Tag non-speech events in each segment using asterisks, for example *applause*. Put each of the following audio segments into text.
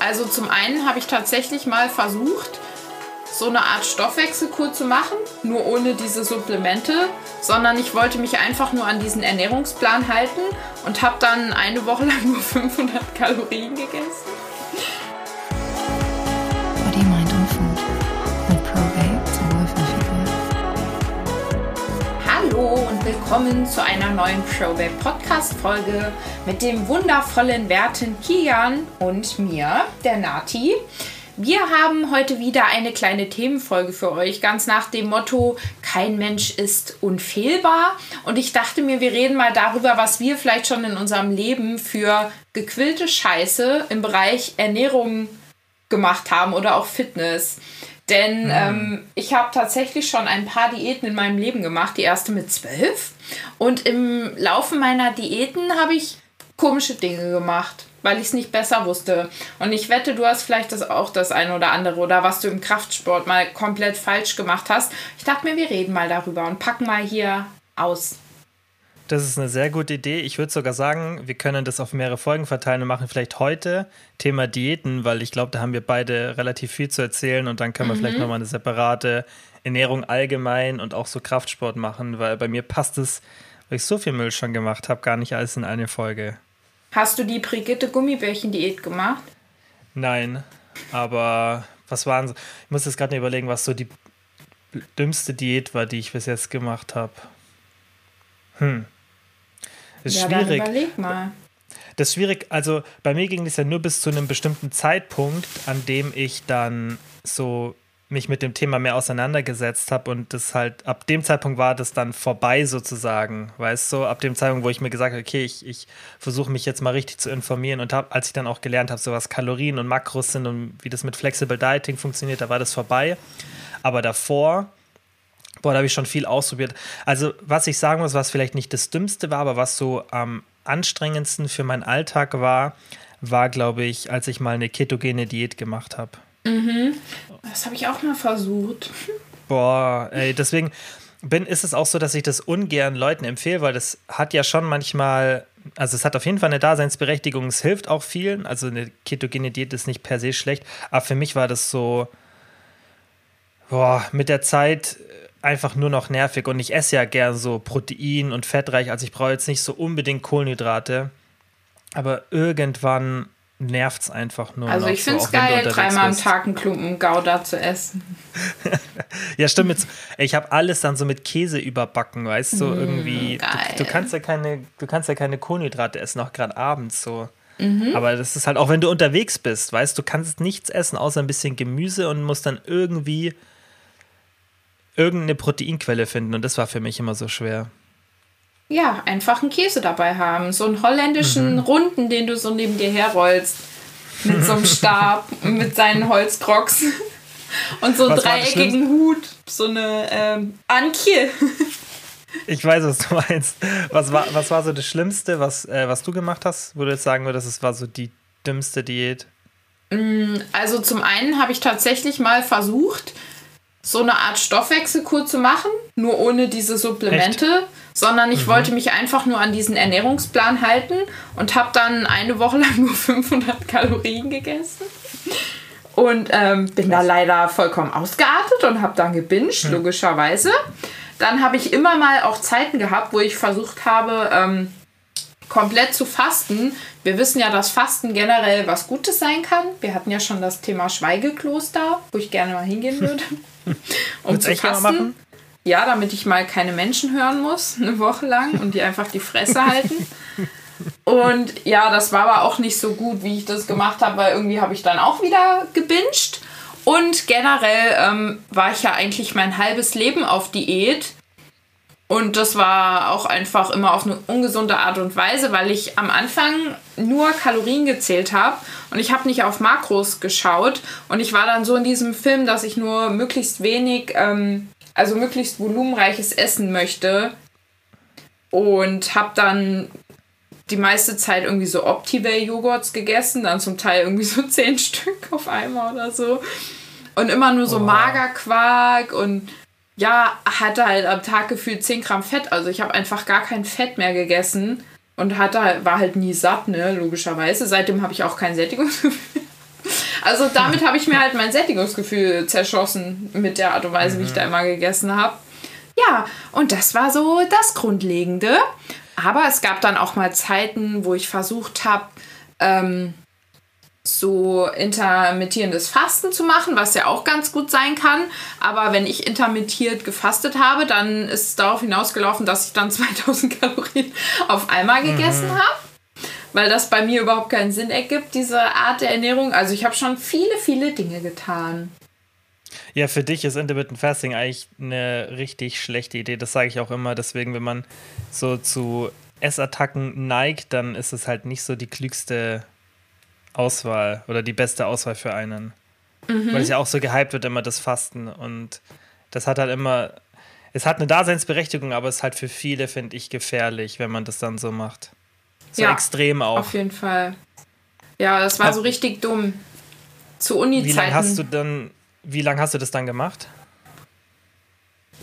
Also zum einen habe ich tatsächlich mal versucht, so eine Art Stoffwechselkur zu machen, nur ohne diese Supplemente, sondern ich wollte mich einfach nur an diesen Ernährungsplan halten und habe dann eine Woche lang nur *laughs* 500 Kalorien gegessen. Body, Mind und Food mit Probate zum Hallo und willkommen zu einer neuen Probate Podcast Folge mit dem wundervollen Werten Kian und mir, der Nati. Wir haben heute wieder eine kleine Themenfolge für euch, ganz nach dem Motto, kein Mensch ist unfehlbar. Und ich dachte mir, wir reden mal darüber, was wir vielleicht schon in unserem Leben für gequillte Scheiße im Bereich Ernährung gemacht haben oder auch Fitness. Denn mhm. ähm, ich habe tatsächlich schon ein paar Diäten in meinem Leben gemacht. Die erste mit zwölf. Und im Laufe meiner Diäten habe ich komische Dinge gemacht weil ich es nicht besser wusste. Und ich wette, du hast vielleicht das auch das eine oder andere oder was du im Kraftsport mal komplett falsch gemacht hast. Ich dachte mir, wir reden mal darüber und packen mal hier aus. Das ist eine sehr gute Idee. Ich würde sogar sagen, wir können das auf mehrere Folgen verteilen und machen vielleicht heute Thema Diäten, weil ich glaube, da haben wir beide relativ viel zu erzählen und dann können wir mhm. vielleicht nochmal eine separate Ernährung allgemein und auch so Kraftsport machen, weil bei mir passt es, weil ich so viel Müll schon gemacht habe, gar nicht alles in eine Folge. Hast du die Brigitte Gummibärchen-Diät gemacht? Nein, aber was waren so? Ich muss jetzt gerade überlegen, was so die dümmste Diät war, die ich bis jetzt gemacht habe. Hm. Das ist ja, schwierig. Dann überleg mal. Das ist schwierig. Also bei mir ging es ja nur bis zu einem bestimmten Zeitpunkt, an dem ich dann so mich mit dem Thema mehr auseinandergesetzt habe und das halt, ab dem Zeitpunkt war das dann vorbei sozusagen, weißt du, ab dem Zeitpunkt, wo ich mir gesagt habe, okay, ich, ich versuche mich jetzt mal richtig zu informieren und habe, als ich dann auch gelernt habe, so was Kalorien und Makros sind und wie das mit Flexible Dieting funktioniert, da war das vorbei. Aber davor, boah, da habe ich schon viel ausprobiert. Also, was ich sagen muss, was vielleicht nicht das Dümmste war, aber was so am anstrengendsten für meinen Alltag war, war, glaube ich, als ich mal eine ketogene Diät gemacht habe. Mhm. Das habe ich auch mal versucht. Boah, ey, deswegen bin, ist es auch so, dass ich das ungern Leuten empfehle, weil das hat ja schon manchmal, also es hat auf jeden Fall eine Daseinsberechtigung, es hilft auch vielen. Also eine ketogene Diät ist nicht per se schlecht, aber für mich war das so, boah, mit der Zeit einfach nur noch nervig und ich esse ja gern so Protein und fettreich, also ich brauche jetzt nicht so unbedingt Kohlenhydrate, aber irgendwann nervt es einfach nur. Also ich finde es geil, dreimal am Tag einen Klumpen Gouda zu essen. *laughs* ja, stimmt. Jetzt, ich habe alles dann so mit Käse überbacken, weißt du, mm, irgendwie. Du, du, kannst ja keine, du kannst ja keine Kohlenhydrate essen, auch gerade abends so. Mhm. Aber das ist halt auch, wenn du unterwegs bist, weißt du, kannst nichts essen außer ein bisschen Gemüse und musst dann irgendwie irgendeine Proteinquelle finden. Und das war für mich immer so schwer ja, einfach einen Käse dabei haben. So einen holländischen mhm. Runden, den du so neben dir herrollst. Mit so einem *laughs* Stab, mit seinen Holzkrocks. *laughs* Und so einen dreieckigen Hut. So eine ähm, Antje. *laughs* Ich weiß, was du meinst. Was war, was war so das Schlimmste, was, äh, was du gemacht hast? Wo du jetzt sagen würdest, es war so die dümmste Diät? Mm, also zum einen habe ich tatsächlich mal versucht, so eine Art Stoffwechselkur zu machen, nur ohne diese Supplemente. Echt? sondern ich mhm. wollte mich einfach nur an diesen Ernährungsplan halten und habe dann eine Woche *laughs* lang nur 500 Kalorien gegessen. Und ähm, bin da leider vollkommen ausgeartet und habe dann gebinged, mhm. logischerweise. Dann habe ich immer mal auch Zeiten gehabt, wo ich versucht habe, ähm, komplett zu fasten. Wir wissen ja, dass Fasten generell was Gutes sein kann. Wir hatten ja schon das Thema Schweigekloster, wo ich gerne mal hingehen würde. *laughs* um zu fasten. Ja, damit ich mal keine Menschen hören muss, eine Woche lang und die einfach die Fresse halten. Und ja, das war aber auch nicht so gut, wie ich das gemacht habe, weil irgendwie habe ich dann auch wieder gebinged. Und generell ähm, war ich ja eigentlich mein halbes Leben auf Diät. Und das war auch einfach immer auf eine ungesunde Art und Weise, weil ich am Anfang nur Kalorien gezählt habe und ich habe nicht auf Makros geschaut. Und ich war dann so in diesem Film, dass ich nur möglichst wenig ähm, also möglichst volumenreiches Essen möchte. Und habe dann die meiste Zeit irgendwie so Optival-Joghurts gegessen, dann zum Teil irgendwie so *laughs* zehn Stück auf einmal oder so. Und immer nur so oh. Magerquark und ja, hatte halt am Tag gefühlt 10 Gramm Fett. Also ich habe einfach gar kein Fett mehr gegessen und hatte, war halt nie satt, ne, logischerweise. Seitdem habe ich auch kein Sättigungsgefühl. *laughs* Also damit habe ich mir halt mein Sättigungsgefühl zerschossen mit der Art und Weise, wie ich da mhm. immer gegessen habe. Ja, und das war so das Grundlegende. Aber es gab dann auch mal Zeiten, wo ich versucht habe, ähm, so intermittierendes Fasten zu machen, was ja auch ganz gut sein kann. Aber wenn ich intermittiert gefastet habe, dann ist es darauf hinausgelaufen, dass ich dann *laughs* 2000 Kalorien auf einmal gegessen mhm. habe. Weil das bei mir überhaupt keinen Sinn ergibt, diese Art der Ernährung. Also ich habe schon viele, viele Dinge getan. Ja, für dich ist Intermittent Fasting eigentlich eine richtig schlechte Idee. Das sage ich auch immer. Deswegen, wenn man so zu Essattacken neigt, dann ist es halt nicht so die klügste Auswahl oder die beste Auswahl für einen. Mhm. Weil es ja auch so gehypt wird, immer das Fasten. Und das hat halt immer, es hat eine Daseinsberechtigung, aber es ist halt für viele, finde ich, gefährlich, wenn man das dann so macht. So ja, extrem auch. Auf jeden Fall. Ja, das war also, so richtig dumm. Zu Uni-Zeiten. Wie lange hast du dann, wie lange hast du das dann gemacht?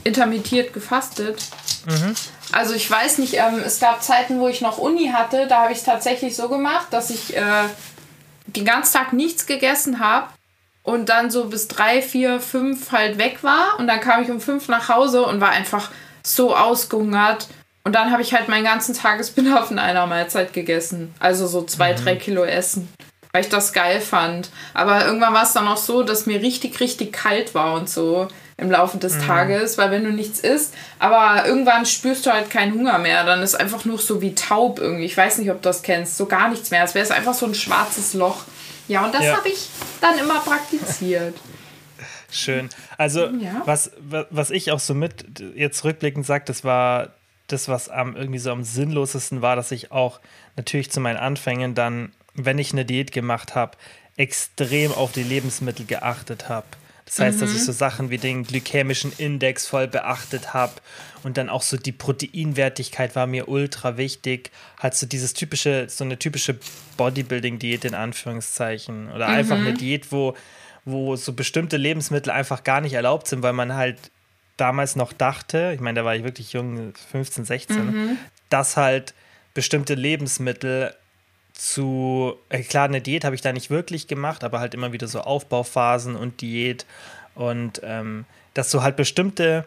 Intermittiert gefastet. Mhm. Also ich weiß nicht, ähm, es gab Zeiten, wo ich noch Uni hatte, da habe ich es tatsächlich so gemacht, dass ich äh, den ganzen Tag nichts gegessen habe und dann so bis drei, vier, fünf halt weg war. Und dann kam ich um fünf nach Hause und war einfach so ausgehungert. Und dann habe ich halt meinen ganzen Tagesbedarf in einer Mahlzeit gegessen. Also so zwei, mhm. drei Kilo Essen. Weil ich das geil fand. Aber irgendwann war es dann auch so, dass mir richtig, richtig kalt war und so im Laufe des mhm. Tages, weil wenn du nichts isst, aber irgendwann spürst du halt keinen Hunger mehr, dann ist einfach nur so wie taub irgendwie. Ich weiß nicht, ob du das kennst, so gar nichts mehr. Es wäre einfach so ein schwarzes Loch. Ja, und das ja. habe ich dann immer praktiziert. *laughs* Schön. Also, ja. was, was ich auch so mit jetzt rückblickend sage, das war das, was am irgendwie so am sinnlosesten war, dass ich auch natürlich zu meinen Anfängen dann, wenn ich eine Diät gemacht habe, extrem auf die Lebensmittel geachtet habe. Das heißt, mhm. dass ich mhm. so Sachen wie den glykämischen Index voll beachtet habe und dann auch so die Proteinwertigkeit war mir ultra wichtig. Halt so dieses typische, so eine typische Bodybuilding-Diät in Anführungszeichen oder mhm. einfach eine Diät, wo, wo so bestimmte Lebensmittel einfach gar nicht erlaubt sind, weil man halt damals noch dachte, ich meine, da war ich wirklich jung, 15, 16, mhm. dass halt bestimmte Lebensmittel zu, äh, klar, eine Diät habe ich da nicht wirklich gemacht, aber halt immer wieder so Aufbauphasen und Diät und ähm, dass du halt bestimmte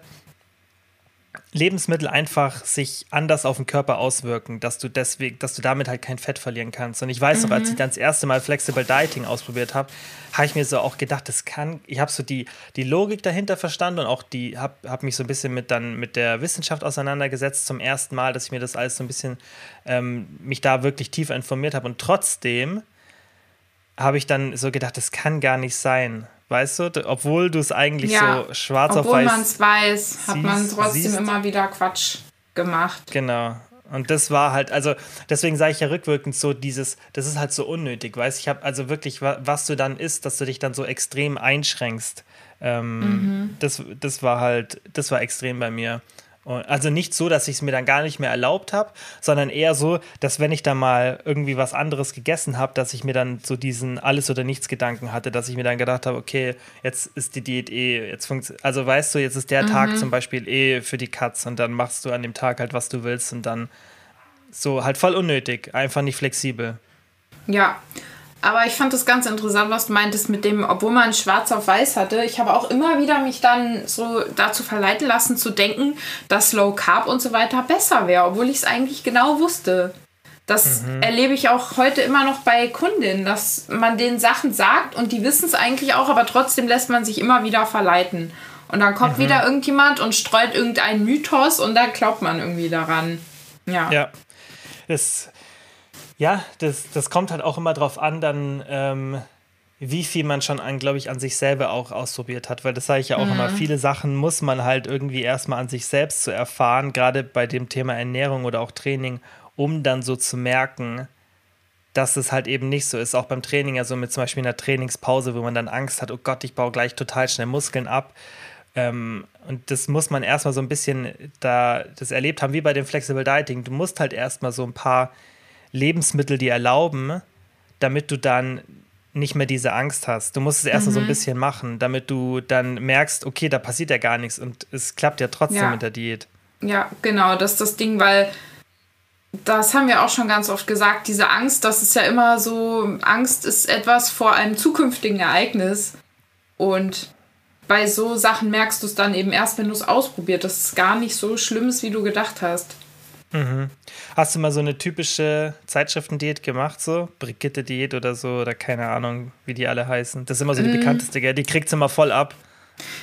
Lebensmittel einfach sich anders auf den Körper auswirken, dass du deswegen, dass du damit halt kein Fett verlieren kannst. Und ich weiß mhm. noch, als ich mhm. dann das erste Mal Flexible Dieting ausprobiert habe, habe ich mir so auch gedacht, das kann, ich habe so die, die Logik dahinter verstanden und auch die, habe hab mich so ein bisschen mit dann mit der Wissenschaft auseinandergesetzt zum ersten Mal, dass ich mir das alles so ein bisschen, ähm, mich da wirklich tiefer informiert habe. Und trotzdem habe ich dann so gedacht, das kann gar nicht sein. Weißt du, obwohl du es eigentlich ja, so schwarz auf weiß. Obwohl man es weiß, hat man trotzdem siehst. immer wieder Quatsch gemacht. Genau. Und das war halt, also deswegen sage ich ja rückwirkend so dieses, das ist halt so unnötig, weißt Ich habe also wirklich, was du dann isst, dass du dich dann so extrem einschränkst. Ähm, mhm. das, das war halt, das war extrem bei mir. Also nicht so, dass ich es mir dann gar nicht mehr erlaubt habe, sondern eher so, dass wenn ich da mal irgendwie was anderes gegessen habe, dass ich mir dann so diesen Alles- oder Nichts-Gedanken hatte, dass ich mir dann gedacht habe, okay, jetzt ist die Diät eh, jetzt funktioniert, also weißt du, jetzt ist der mhm. Tag zum Beispiel eh für die Katz und dann machst du an dem Tag halt, was du willst und dann so halt voll unnötig, einfach nicht flexibel. Ja, aber ich fand das ganz interessant, was du meintest mit dem, obwohl man schwarz auf weiß hatte. Ich habe auch immer wieder mich dann so dazu verleiten lassen zu denken, dass Low Carb und so weiter besser wäre, obwohl ich es eigentlich genau wusste. Das mhm. erlebe ich auch heute immer noch bei Kundinnen, dass man denen Sachen sagt und die wissen es eigentlich auch, aber trotzdem lässt man sich immer wieder verleiten. Und dann kommt mhm. wieder irgendjemand und streut irgendeinen Mythos und da glaubt man irgendwie daran. Ja. Ja. Das ja, das, das kommt halt auch immer drauf an, dann, ähm, wie viel man schon an, glaube ich, an sich selber auch ausprobiert hat. Weil das sage ich ja auch mhm. immer, viele Sachen muss man halt irgendwie erstmal an sich selbst zu erfahren, gerade bei dem Thema Ernährung oder auch Training, um dann so zu merken, dass es halt eben nicht so ist. Auch beim Training, also mit zum Beispiel einer Trainingspause, wo man dann Angst hat, oh Gott, ich baue gleich total schnell Muskeln ab. Ähm, und das muss man erstmal so ein bisschen da das erlebt haben, wie bei dem Flexible Dieting. Du musst halt erstmal so ein paar Lebensmittel dir erlauben, damit du dann nicht mehr diese Angst hast. Du musst es erst mhm. so ein mhm. bisschen machen, damit du dann merkst, okay, da passiert ja gar nichts und es klappt ja trotzdem ja. mit der Diät. Ja, genau, das ist das Ding, weil das haben wir auch schon ganz oft gesagt, diese Angst, das ist ja immer so, Angst ist etwas vor einem zukünftigen Ereignis. Und bei so Sachen merkst du es dann eben erst, wenn du es ausprobiert, dass es gar nicht so schlimm ist, wie du gedacht hast. Mhm. Hast du mal so eine typische Zeitschriftendiät gemacht, so? Brigitte-Diät oder so, oder keine Ahnung, wie die alle heißen? Das ist immer so die mhm. bekannteste, gell? Die kriegt sie immer voll ab.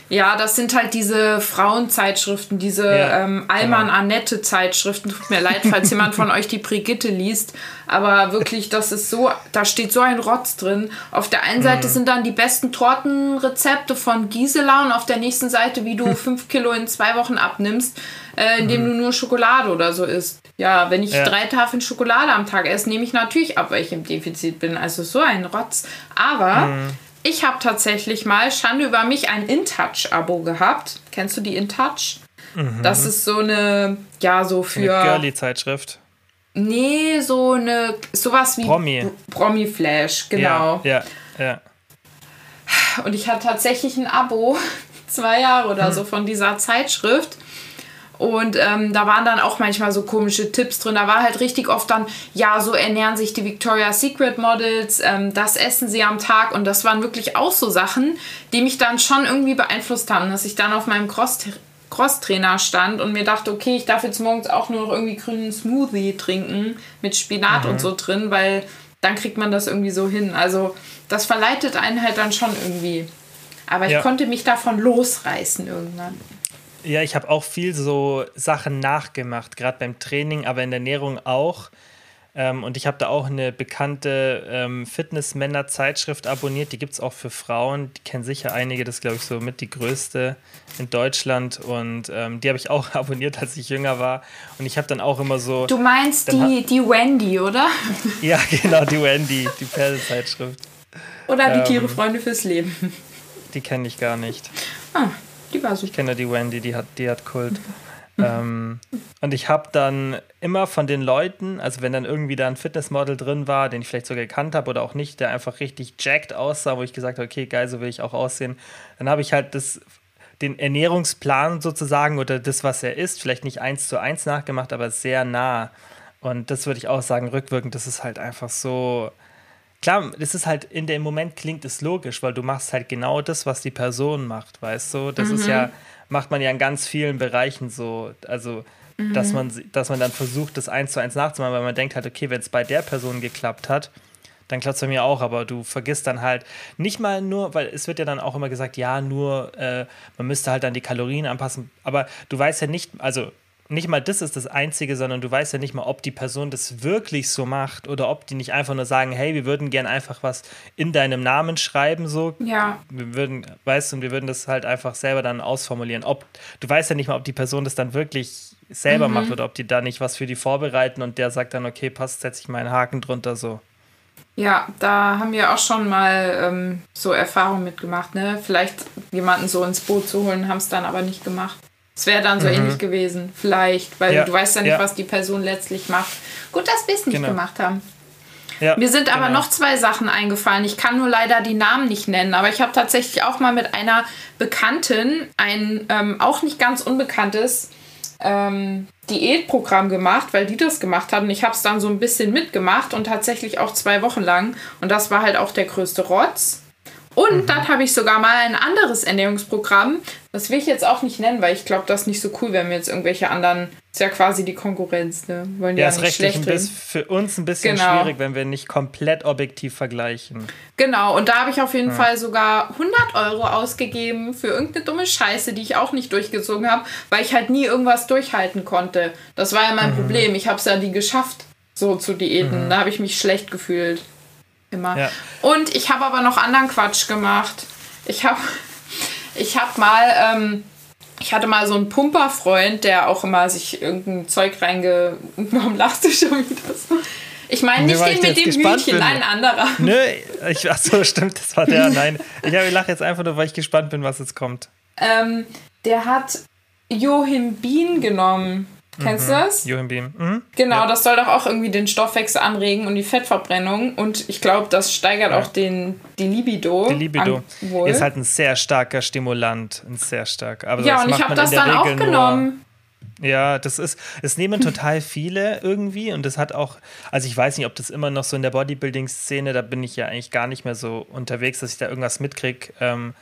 Ja, das sind halt diese Frauenzeitschriften, diese ja, ähm, Alman genau. Annette Zeitschriften. Tut mir leid, falls *laughs* jemand von euch die Brigitte liest. Aber wirklich, das ist so, da steht so ein Rotz drin. Auf der einen Seite mhm. sind dann die besten Tortenrezepte von Gisela und auf der nächsten Seite, wie du *laughs* fünf Kilo in zwei Wochen abnimmst, äh, indem mhm. du nur Schokolade oder so isst. Ja, wenn ich ja. drei Tafeln Schokolade am Tag esse, nehme ich natürlich ab, weil ich im Defizit bin. Also so ein Rotz. Aber mhm. Ich habe tatsächlich mal, Schande über mich, ein InTouch-Abo gehabt. Kennst du die InTouch? Mhm. Das ist so eine, ja, so für. Eine Girly-Zeitschrift. Nee, so eine, sowas wie Promi. Promi-Flash, genau. Ja, ja, ja. Und ich hatte tatsächlich ein Abo, *laughs* zwei Jahre oder hm. so, von dieser Zeitschrift. Und ähm, da waren dann auch manchmal so komische Tipps drin. Da war halt richtig oft dann, ja, so ernähren sich die Victoria's Secret Models, ähm, das essen sie am Tag. Und das waren wirklich auch so Sachen, die mich dann schon irgendwie beeinflusst haben, dass ich dann auf meinem Cross Crosstrainer stand und mir dachte, okay, ich darf jetzt morgens auch nur noch irgendwie grünen Smoothie trinken mit Spinat mhm. und so drin, weil dann kriegt man das irgendwie so hin. Also das verleitet einen halt dann schon irgendwie. Aber ich ja. konnte mich davon losreißen irgendwann. Ja, ich habe auch viel so Sachen nachgemacht, gerade beim Training, aber in der Ernährung auch. Ähm, und ich habe da auch eine bekannte ähm, Fitnessmänner-Zeitschrift abonniert. Die gibt es auch für Frauen. Die kennen sicher einige. Das ist, glaube ich, so mit die größte in Deutschland. Und ähm, die habe ich auch *laughs* abonniert, als ich jünger war. Und ich habe dann auch immer so. Du meinst die, die Wendy, oder? *laughs* ja, genau, die Wendy, die Pferdezeitschrift. Oder die ähm, Tiere Freunde fürs Leben. Die kenne ich gar nicht. Ah. Die war super. Ich kenne die Wendy, die hat, die hat Kult. *laughs* ähm, und ich habe dann immer von den Leuten, also wenn dann irgendwie da ein Fitnessmodel drin war, den ich vielleicht sogar gekannt habe oder auch nicht, der einfach richtig jacked aussah, wo ich gesagt habe, okay, geil, so will ich auch aussehen, dann habe ich halt das, den Ernährungsplan sozusagen oder das, was er ist, vielleicht nicht eins zu eins nachgemacht, aber sehr nah. Und das würde ich auch sagen, rückwirkend, das ist halt einfach so, klar, das ist halt in dem Moment klingt es logisch, weil du machst halt genau das, was die Person macht, weißt du? Das mhm. ist ja, macht man ja in ganz vielen Bereichen so. Also, mhm. dass, man, dass man dann versucht, das eins zu eins nachzumachen, weil man denkt halt, okay, wenn es bei der Person geklappt hat, dann klappt es bei mir auch, aber du vergisst dann halt nicht mal nur, weil es wird ja dann auch immer gesagt, ja, nur, äh, man müsste halt dann die Kalorien anpassen, aber du weißt ja nicht, also nicht mal das ist das Einzige, sondern du weißt ja nicht mal, ob die Person das wirklich so macht oder ob die nicht einfach nur sagen, hey, wir würden gern einfach was in deinem Namen schreiben, so. Ja. Wir würden, weißt du, und wir würden das halt einfach selber dann ausformulieren. Ob, du weißt ja nicht mal, ob die Person das dann wirklich selber mhm. macht oder ob die da nicht was für die vorbereiten und der sagt dann, okay, passt, setze ich meinen Haken drunter, so. Ja, da haben wir auch schon mal ähm, so Erfahrungen mitgemacht, ne? Vielleicht jemanden so ins Boot zu holen, haben es dann aber nicht gemacht. Es wäre dann so mhm. ähnlich gewesen, vielleicht, weil ja. du weißt ja nicht, ja. was die Person letztlich macht. Gut, dass wir es nicht genau. gemacht haben. Ja, Mir sind aber genau. noch zwei Sachen eingefallen. Ich kann nur leider die Namen nicht nennen, aber ich habe tatsächlich auch mal mit einer Bekannten ein ähm, auch nicht ganz unbekanntes ähm, Diätprogramm gemacht, weil die das gemacht haben. Ich habe es dann so ein bisschen mitgemacht und tatsächlich auch zwei Wochen lang. Und das war halt auch der größte Rotz. Und mhm. dann habe ich sogar mal ein anderes Ernährungsprogramm. Das will ich jetzt auch nicht nennen, weil ich glaube, das ist nicht so cool, wenn wir jetzt irgendwelche anderen. Ist ja quasi die Konkurrenz, ne? Wollen ja, ja ist rechtlich ein bisschen, für uns ein bisschen genau. schwierig, wenn wir nicht komplett objektiv vergleichen. Genau, und da habe ich auf jeden ja. Fall sogar 100 Euro ausgegeben für irgendeine dumme Scheiße, die ich auch nicht durchgezogen habe, weil ich halt nie irgendwas durchhalten konnte. Das war ja mein mhm. Problem. Ich habe es ja nie geschafft, so zu diäten. Mhm. Da habe ich mich schlecht gefühlt. Immer. Ja. Und ich habe aber noch anderen Quatsch gemacht. Ich habe ich hab mal, ähm, ich hatte mal so einen Pumperfreund, der auch immer sich irgendein Zeug reinge... *laughs* Warum lachst du schon wieder so? Ich meine nicht den mit dem Hühnchen, ein anderer. *laughs* Nö, ich, ach so, stimmt, das war der. Nein, ich, ich lache jetzt einfach nur, weil ich gespannt bin, was jetzt kommt. Ähm, der hat Johimbin genommen. Kennst mhm. du das? Joachim Beam. Mhm. Genau, ja. das soll doch auch irgendwie den Stoffwechsel anregen und die Fettverbrennung. Und ich glaube, das steigert ja. auch den, die Libido. Die Libido. Ist halt ein sehr starker Stimulant. Ein sehr starker. Aber ja, und ich habe das dann Regel auch genommen. Ja, das ist, es nehmen total viele irgendwie und das hat auch, also ich weiß nicht, ob das immer noch so in der Bodybuilding-Szene, da bin ich ja eigentlich gar nicht mehr so unterwegs, dass ich da irgendwas mitkriege. Ähm,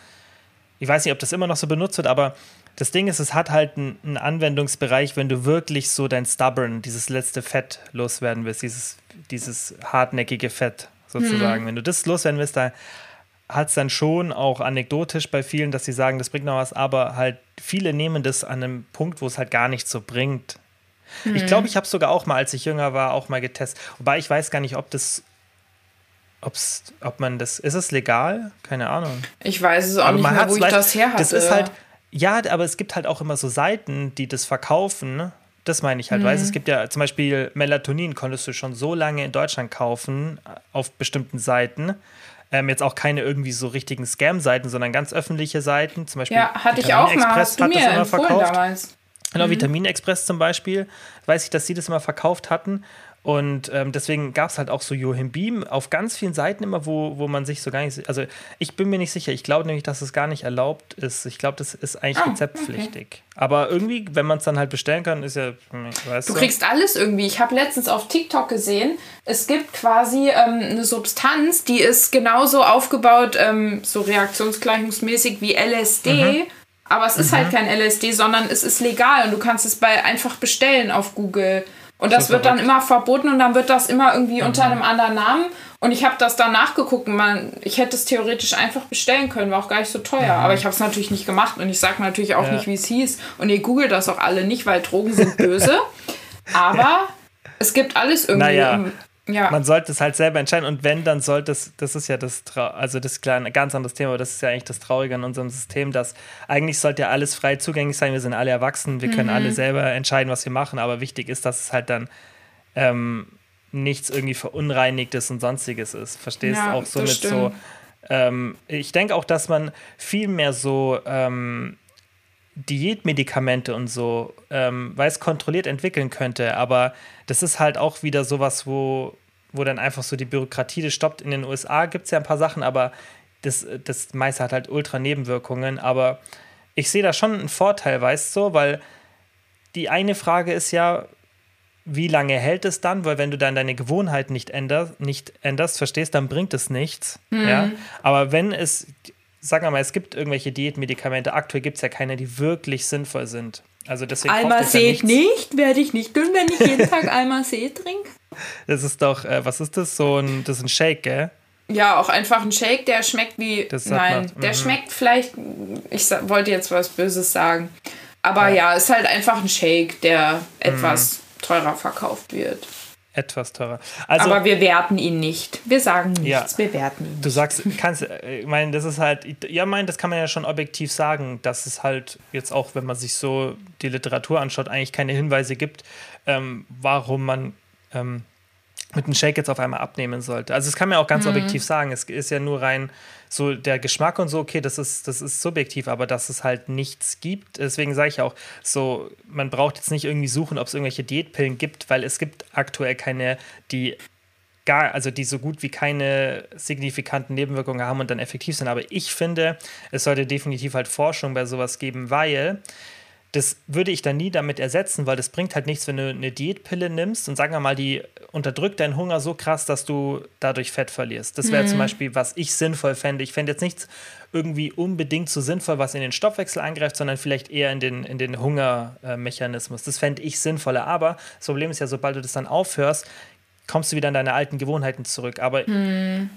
ich weiß nicht, ob das immer noch so benutzt wird, aber das Ding ist, es hat halt einen, Anwendungsbereich, wenn du wirklich so dein Stubborn, dieses letzte Fett loswerden willst, dieses, dieses hartnäckige Fett sozusagen. Mhm. Wenn du das loswerden willst, da hat es dann schon auch anekdotisch bei vielen, dass sie sagen, das bringt noch was, aber halt viele nehmen das an einem Punkt, wo es halt gar nichts so bringt. Mhm. Ich glaube, ich habe sogar auch mal, als ich jünger war, auch mal getestet. Wobei ich weiß gar nicht, ob das Ob's, ob man das, ist es legal? Keine Ahnung. Ich weiß es auch aber nicht mehr, wo ich das her hatte. Das ist halt, ja, aber es gibt halt auch immer so Seiten, die das verkaufen. Das meine ich halt, mhm. weißt es gibt ja zum Beispiel Melatonin, konntest du schon so lange in Deutschland kaufen, auf bestimmten Seiten. Ähm, jetzt auch keine irgendwie so richtigen Scam-Seiten, sondern ganz öffentliche Seiten. Zum Beispiel ja, hatte ich auch mal. Hast du mir immer verkauft. damals. Genau, mhm. Vitamin Express zum Beispiel. Weiß ich, dass sie das immer verkauft hatten. Und ähm, deswegen gab es halt auch so Johim Beam auf ganz vielen Seiten immer, wo, wo man sich so gar nicht. Also ich bin mir nicht sicher. Ich glaube nämlich, dass es gar nicht erlaubt ist. Ich glaube, das ist eigentlich ah, rezeptpflichtig. Okay. Aber irgendwie, wenn man es dann halt bestellen kann, ist ja. Hm, weißt du, du kriegst alles irgendwie. Ich habe letztens auf TikTok gesehen, es gibt quasi ähm, eine Substanz, die ist genauso aufgebaut, ähm, so reaktionsgleichungsmäßig wie LSD. Mhm. Aber es ist halt mhm. halt kein LSD, sondern es ist legal und du kannst es bei einfach bestellen auf Google. Und das, das wird dann immer verboten und dann wird das immer irgendwie mhm. unter einem anderen Namen. Und ich habe das dann nachgeguckt. Man, ich hätte es theoretisch einfach bestellen können, war auch gar nicht so teuer. Mhm. Aber ich habe es natürlich nicht gemacht und ich sage natürlich auch ja. nicht, wie es hieß. Und ihr googelt das auch alle nicht, weil Drogen sind böse. *laughs* Aber ja. es gibt alles irgendwie. Naja. Ja. Man sollte es halt selber entscheiden und wenn, dann sollte es, das ist ja das, also das kleine, ganz anderes Thema, aber das ist ja eigentlich das Traurige an unserem System, dass eigentlich sollte ja alles frei zugänglich sein, wir sind alle erwachsen, wir mhm. können alle selber entscheiden, was wir machen, aber wichtig ist, dass es halt dann ähm, nichts irgendwie Verunreinigtes und sonstiges ist. Verstehst? Ja, auch so mit stimmt. so, ähm, ich denke auch, dass man viel mehr so ähm, Diätmedikamente und so, ähm, weil es kontrolliert entwickeln könnte, aber das ist halt auch wieder sowas, wo, wo dann einfach so die Bürokratie das stoppt. In den USA gibt es ja ein paar Sachen, aber das, das meiste hat halt ultra Nebenwirkungen. Aber ich sehe da schon einen Vorteil, weißt du, weil die eine Frage ist ja, wie lange hält es dann? Weil wenn du dann deine Gewohnheiten nicht änderst, nicht änderst, verstehst, dann bringt es nichts. Mhm. Ja? Aber wenn es sagen wir mal, es gibt irgendwelche Diätmedikamente. Aktuell gibt es ja keine, die wirklich sinnvoll sind. Also deswegen Almacet ja nicht, werde ich nicht tun, wenn ich jeden *laughs* Tag Almacet trinke. Das ist doch, äh, was ist das? So ein, das ist ein Shake, gell? Ja, auch einfach ein Shake, der schmeckt wie. Nein, der mhm. schmeckt vielleicht. Ich wollte jetzt was Böses sagen. Aber ja, ja ist halt einfach ein Shake, der etwas mhm. teurer verkauft wird etwas teurer. Also, Aber wir werten ihn nicht. Wir sagen nichts, ja, wir werten ihn. Du sagst, kannst, äh, ich meine, das ist halt, ja, mein, das kann man ja schon objektiv sagen, dass es halt jetzt auch, wenn man sich so die Literatur anschaut, eigentlich keine Hinweise gibt, ähm, warum man ähm, mit einem Shake jetzt auf einmal abnehmen sollte. Also das kann man auch ganz mhm. objektiv sagen. Es ist ja nur rein so der Geschmack und so, okay, das ist, das ist subjektiv, aber dass es halt nichts gibt. Deswegen sage ich auch so, man braucht jetzt nicht irgendwie suchen, ob es irgendwelche Diätpillen gibt, weil es gibt aktuell keine, die gar, also die so gut wie keine signifikanten Nebenwirkungen haben und dann effektiv sind. Aber ich finde, es sollte definitiv halt Forschung bei sowas geben, weil das würde ich dann nie damit ersetzen, weil das bringt halt nichts, wenn du eine Diätpille nimmst und sagen wir mal, die unterdrückt deinen Hunger so krass, dass du dadurch Fett verlierst. Das wäre mhm. zum Beispiel, was ich sinnvoll fände. Ich fände jetzt nichts irgendwie unbedingt so sinnvoll, was in den Stoffwechsel angreift, sondern vielleicht eher in den, in den Hungermechanismus. Das fände ich sinnvoller. Aber das Problem ist ja, sobald du das dann aufhörst, kommst du wieder in deine alten Gewohnheiten zurück. Aber mhm.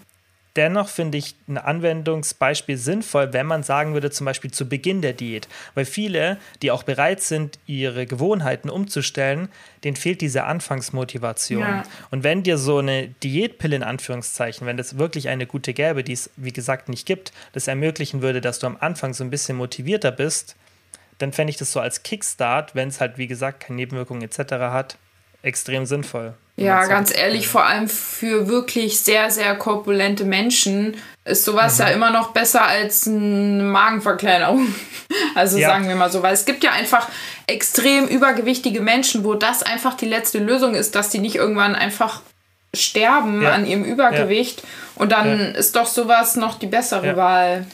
Dennoch finde ich ein Anwendungsbeispiel sinnvoll, wenn man sagen würde, zum Beispiel zu Beginn der Diät. Weil viele, die auch bereit sind, ihre Gewohnheiten umzustellen, denen fehlt diese Anfangsmotivation. Ja. Und wenn dir so eine Diätpille in Anführungszeichen, wenn das wirklich eine gute gäbe, die es wie gesagt nicht gibt, das ermöglichen würde, dass du am Anfang so ein bisschen motivierter bist, dann fände ich das so als Kickstart, wenn es halt wie gesagt keine Nebenwirkungen etc. hat, extrem sinnvoll. Ja, ganz ehrlich, vor allem für wirklich sehr, sehr korpulente Menschen ist sowas mhm. ja immer noch besser als eine Magenverkleinerung. *laughs* Also ja. sagen wir mal so, weil es gibt ja einfach extrem übergewichtige Menschen, wo das einfach die letzte Lösung ist, dass die nicht irgendwann einfach sterben ja. an ihrem Übergewicht. Ja. Und dann ist doch sowas noch die bessere Wahl.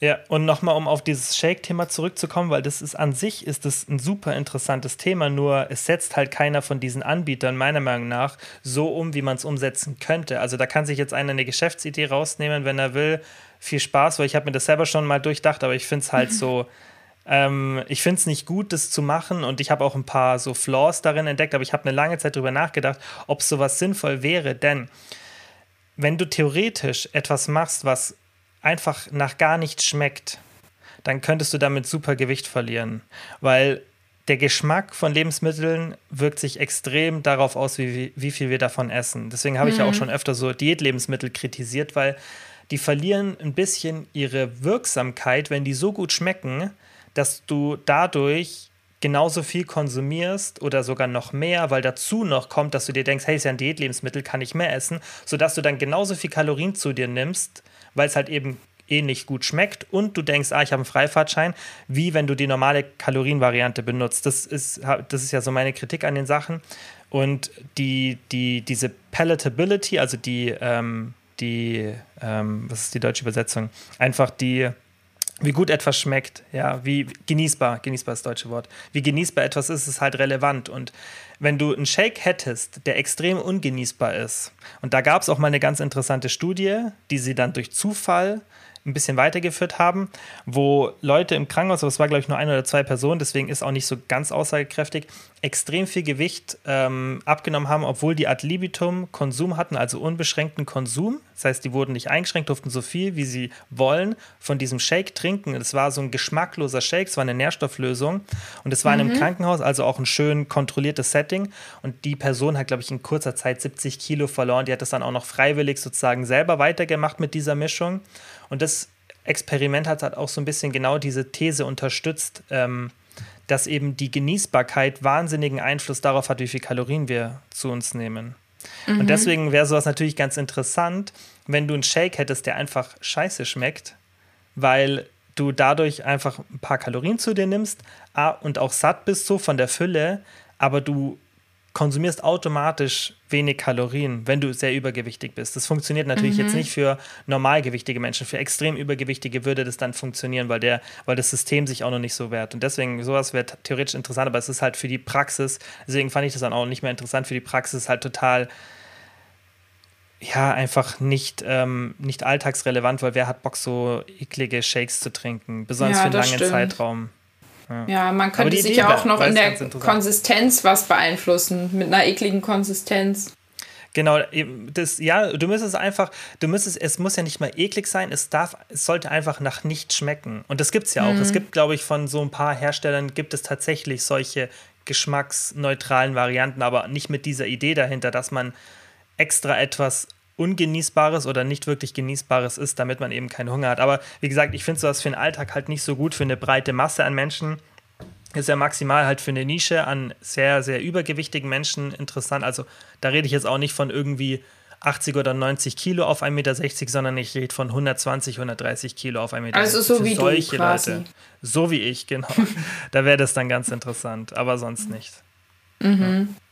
Ja, und nochmal, um auf dieses Shake-Thema zurückzukommen, weil das ist an sich ist das ein super interessantes Thema, nur es setzt halt keiner von diesen Anbietern meiner Meinung nach so um, wie man es umsetzen könnte. Also da kann sich jetzt einer eine Geschäftsidee rausnehmen, wenn er will. Viel Spaß, weil ich habe mir das selber schon mal durchdacht, aber ich finde es halt *laughs* so, ähm, ich finde es nicht gut, das zu machen und ich habe auch ein paar so Flaws darin entdeckt, aber ich habe eine lange Zeit darüber nachgedacht, ob sowas sinnvoll wäre, denn wenn du theoretisch etwas machst, was einfach nach gar nichts schmeckt, dann könntest du damit super Gewicht verlieren, weil der Geschmack von Lebensmitteln wirkt sich extrem darauf aus, wie, wie viel wir davon essen. Deswegen habe ich ja auch mhm. schon öfter so Diätlebensmittel kritisiert, weil die verlieren ein bisschen ihre Wirksamkeit, wenn die so gut schmecken, dass du dadurch genauso viel konsumierst oder sogar noch mehr, weil dazu noch kommt, dass du dir denkst, hey, ist ja ein Diätlebensmittel, kann ich mehr essen, sodass du dann genauso viel Kalorien zu dir nimmst, weil es halt eben eh nicht gut schmeckt und du denkst, ah, ich habe einen Freifahrtschein, wie wenn du die normale Kalorienvariante benutzt. Das ist, das ist ja so meine Kritik an den Sachen. Und die, die, diese Palatability, also die, ähm, die ähm, was ist die deutsche Übersetzung? Einfach die, wie gut etwas schmeckt, ja, wie genießbar, genießbar ist das deutsche Wort, wie genießbar etwas ist, ist halt relevant. Und wenn du einen Shake hättest, der extrem ungenießbar ist, und da gab es auch mal eine ganz interessante Studie, die sie dann durch Zufall ein bisschen weitergeführt haben, wo Leute im Krankenhaus, aber es war glaube ich nur ein oder zwei Personen, deswegen ist auch nicht so ganz aussagekräftig, extrem viel Gewicht ähm, abgenommen haben, obwohl die ad libitum Konsum hatten, also unbeschränkten Konsum. Das heißt, die wurden nicht eingeschränkt, durften so viel, wie sie wollen, von diesem Shake trinken. Es war so ein geschmackloser Shake, es war eine Nährstofflösung und es war mhm. in einem mhm. Krankenhaus, also auch ein schön kontrolliertes Setting. Und die Person hat, glaube ich, in kurzer Zeit 70 Kilo verloren. Die hat das dann auch noch freiwillig sozusagen selber weitergemacht mit dieser Mischung. Und das Experiment hat halt auch so ein bisschen genau diese These unterstützt, ähm, dass eben die Genießbarkeit wahnsinnigen Einfluss darauf hat, wie viel Kalorien wir zu uns nehmen. Mhm. Und deswegen wäre sowas natürlich ganz interessant, wenn du einen Shake hättest, der einfach scheiße schmeckt, weil du dadurch einfach ein paar Kalorien zu dir nimmst und auch satt bist so von der Fülle, aber du konsumierst automatisch wenig Kalorien, wenn du sehr übergewichtig bist. Das funktioniert natürlich mhm. jetzt nicht für normalgewichtige Menschen. Für extrem übergewichtige würde das dann funktionieren, weil, der, weil das System sich auch noch nicht so wehrt. Und deswegen, sowas wäre theoretisch interessant, aber es ist halt für die Praxis, deswegen fand ich das dann auch nicht mehr interessant, für die Praxis halt total ja, einfach nicht, ähm, nicht alltagsrelevant, weil wer hat Bock, so eklige Shakes zu trinken, besonders ja, für einen langen stimmt. Zeitraum. Ja, man könnte sich ja auch noch in der Konsistenz was beeinflussen, mit einer ekligen Konsistenz. Genau, das, ja, du müsstest einfach, du müsstest, es muss ja nicht mal eklig sein, es darf, es sollte einfach nach nichts schmecken. Und das gibt es ja auch. Mhm. Es gibt, glaube ich, von so ein paar Herstellern gibt es tatsächlich solche geschmacksneutralen Varianten, aber nicht mit dieser Idee dahinter, dass man extra etwas Ungenießbares oder nicht wirklich Genießbares ist, damit man eben keinen Hunger hat. Aber wie gesagt, ich finde sowas für den Alltag halt nicht so gut, für eine breite Masse an Menschen. Ist ja maximal halt für eine Nische an sehr, sehr übergewichtigen Menschen interessant. Also da rede ich jetzt auch nicht von irgendwie 80 oder 90 Kilo auf 1,60 Meter, sondern ich rede von 120, 130 Kilo auf 1,60 Meter. Also so wie solche du quasi. Leute. So wie ich, genau. *laughs* da wäre das dann ganz interessant, aber sonst nicht. Mhm. Ja.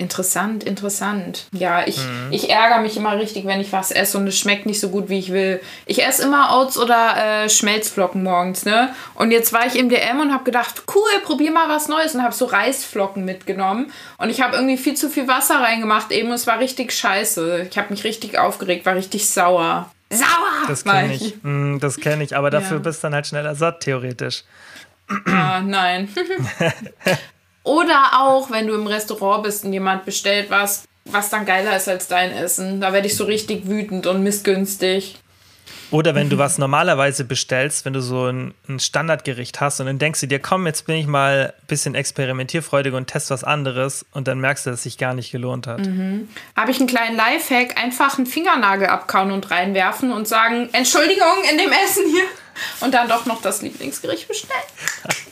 Interessant, interessant. Ja, ich, mhm. ich ärgere mich immer richtig, wenn ich was esse und es schmeckt nicht so gut, wie ich will. Ich esse immer Oats oder äh, Schmelzflocken morgens, ne? Und jetzt war ich im DM und habe gedacht, cool, probier mal was Neues und habe so Reisflocken mitgenommen. Und ich habe irgendwie viel zu viel Wasser reingemacht eben und es war richtig scheiße. Ich habe mich richtig aufgeregt, war richtig sauer. Sauer! Das kenne ich. ich. Mm, das kenne ich, aber dafür ja. bist du dann halt schneller satt, theoretisch. Ah, nein. *laughs* *laughs* Oder auch, wenn du im Restaurant bist und jemand bestellt was, was dann geiler ist als dein Essen. Da werde ich so richtig wütend und missgünstig. Oder wenn du was normalerweise bestellst, wenn du so ein, ein, Standardgericht hast und dann denkst du dir, komm, jetzt bin ich mal ein bisschen experimentierfreudig und test was anderes und dann merkst du, dass es sich gar nicht gelohnt hat. Mhm. Habe ich einen kleinen Lifehack, einfach einen Fingernagel abkauen und reinwerfen und sagen, Entschuldigung in dem Essen hier und dann doch noch das Lieblingsgericht bestellen. *laughs*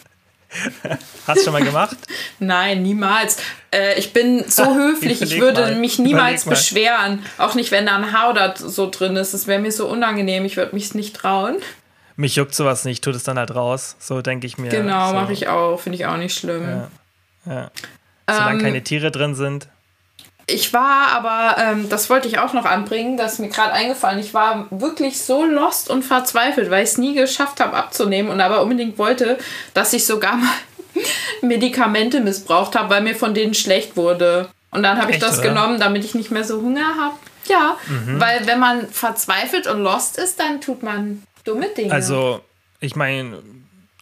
Hast du schon mal gemacht? *laughs* Nein, niemals. Äh, ich bin so *laughs* höflich, ich würde mal. mich niemals beschweren. Auch nicht, wenn da ein Haar oder so drin ist. Das wäre mir so unangenehm. Ich würde mich nicht trauen. Mich juckt sowas nicht, tut es dann halt raus. So denke ich mir. Genau, so. mache ich auch. Finde ich auch nicht schlimm. Ja. ja. Solange ähm, keine Tiere drin sind. Ich war aber, ähm, das wollte ich auch noch anbringen, das ist mir gerade eingefallen. Ich war wirklich so lost und verzweifelt, weil ich es nie geschafft habe abzunehmen und aber unbedingt wollte, dass ich sogar mal *laughs* Medikamente missbraucht habe, weil mir von denen schlecht wurde. Und dann habe ich das oder? genommen, damit ich nicht mehr so Hunger habe. Ja, mhm. weil wenn man verzweifelt und lost ist, dann tut man dumme Dinge. Also, ich meine,